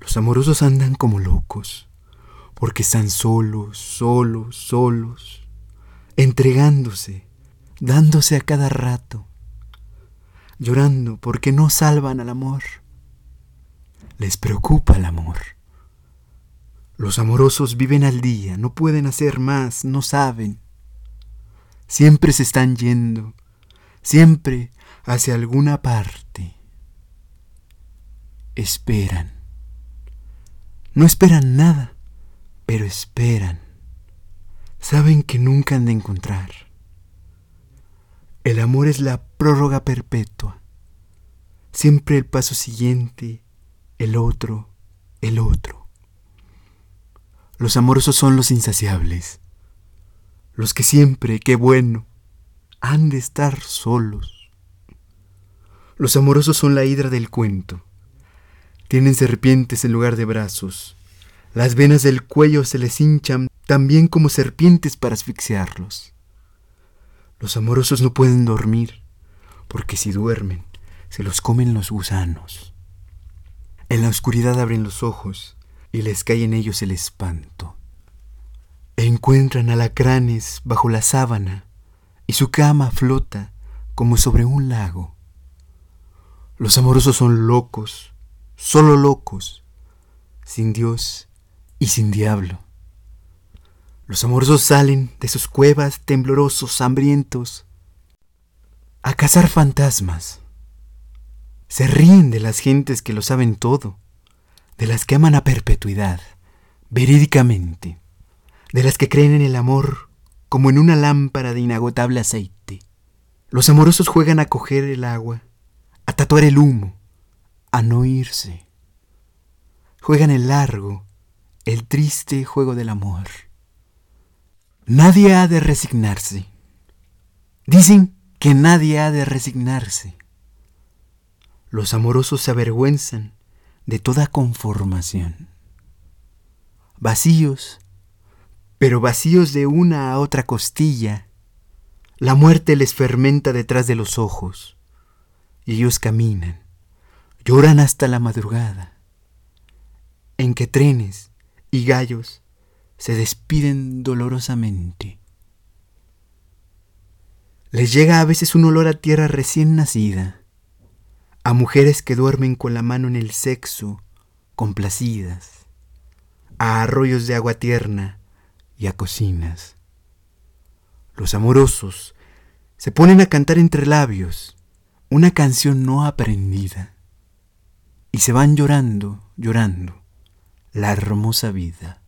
Los amorosos andan como locos, porque están solos, solos, solos, entregándose, dándose a cada rato, llorando porque no salvan al amor. Les preocupa el amor. Los amorosos viven al día, no pueden hacer más, no saben. Siempre se están yendo, siempre hacia alguna parte. Esperan. No esperan nada, pero esperan. Saben que nunca han de encontrar. El amor es la prórroga perpetua. Siempre el paso siguiente, el otro, el otro. Los amorosos son los insaciables, los que siempre, qué bueno, han de estar solos. Los amorosos son la hidra del cuento tienen serpientes en lugar de brazos. Las venas del cuello se les hinchan también como serpientes para asfixiarlos. Los amorosos no pueden dormir, porque si duermen, se los comen los gusanos. En la oscuridad abren los ojos y les cae en ellos el espanto. E encuentran alacranes bajo la sábana y su cama flota como sobre un lago. Los amorosos son locos, solo locos, sin Dios y sin diablo. Los amorosos salen de sus cuevas temblorosos, hambrientos, a cazar fantasmas. Se ríen de las gentes que lo saben todo, de las que aman a perpetuidad, verídicamente, de las que creen en el amor como en una lámpara de inagotable aceite. Los amorosos juegan a coger el agua, a tatuar el humo, a no irse. Juegan el largo, el triste juego del amor. Nadie ha de resignarse. Dicen que nadie ha de resignarse. Los amorosos se avergüenzan de toda conformación. Vacíos, pero vacíos de una a otra costilla, la muerte les fermenta detrás de los ojos, y ellos caminan, lloran hasta la madrugada, en que trenes y gallos se despiden dolorosamente. Les llega a veces un olor a tierra recién nacida, a mujeres que duermen con la mano en el sexo, complacidas, a arroyos de agua tierna y a cocinas. Los amorosos se ponen a cantar entre labios una canción no aprendida y se van llorando, llorando la hermosa vida.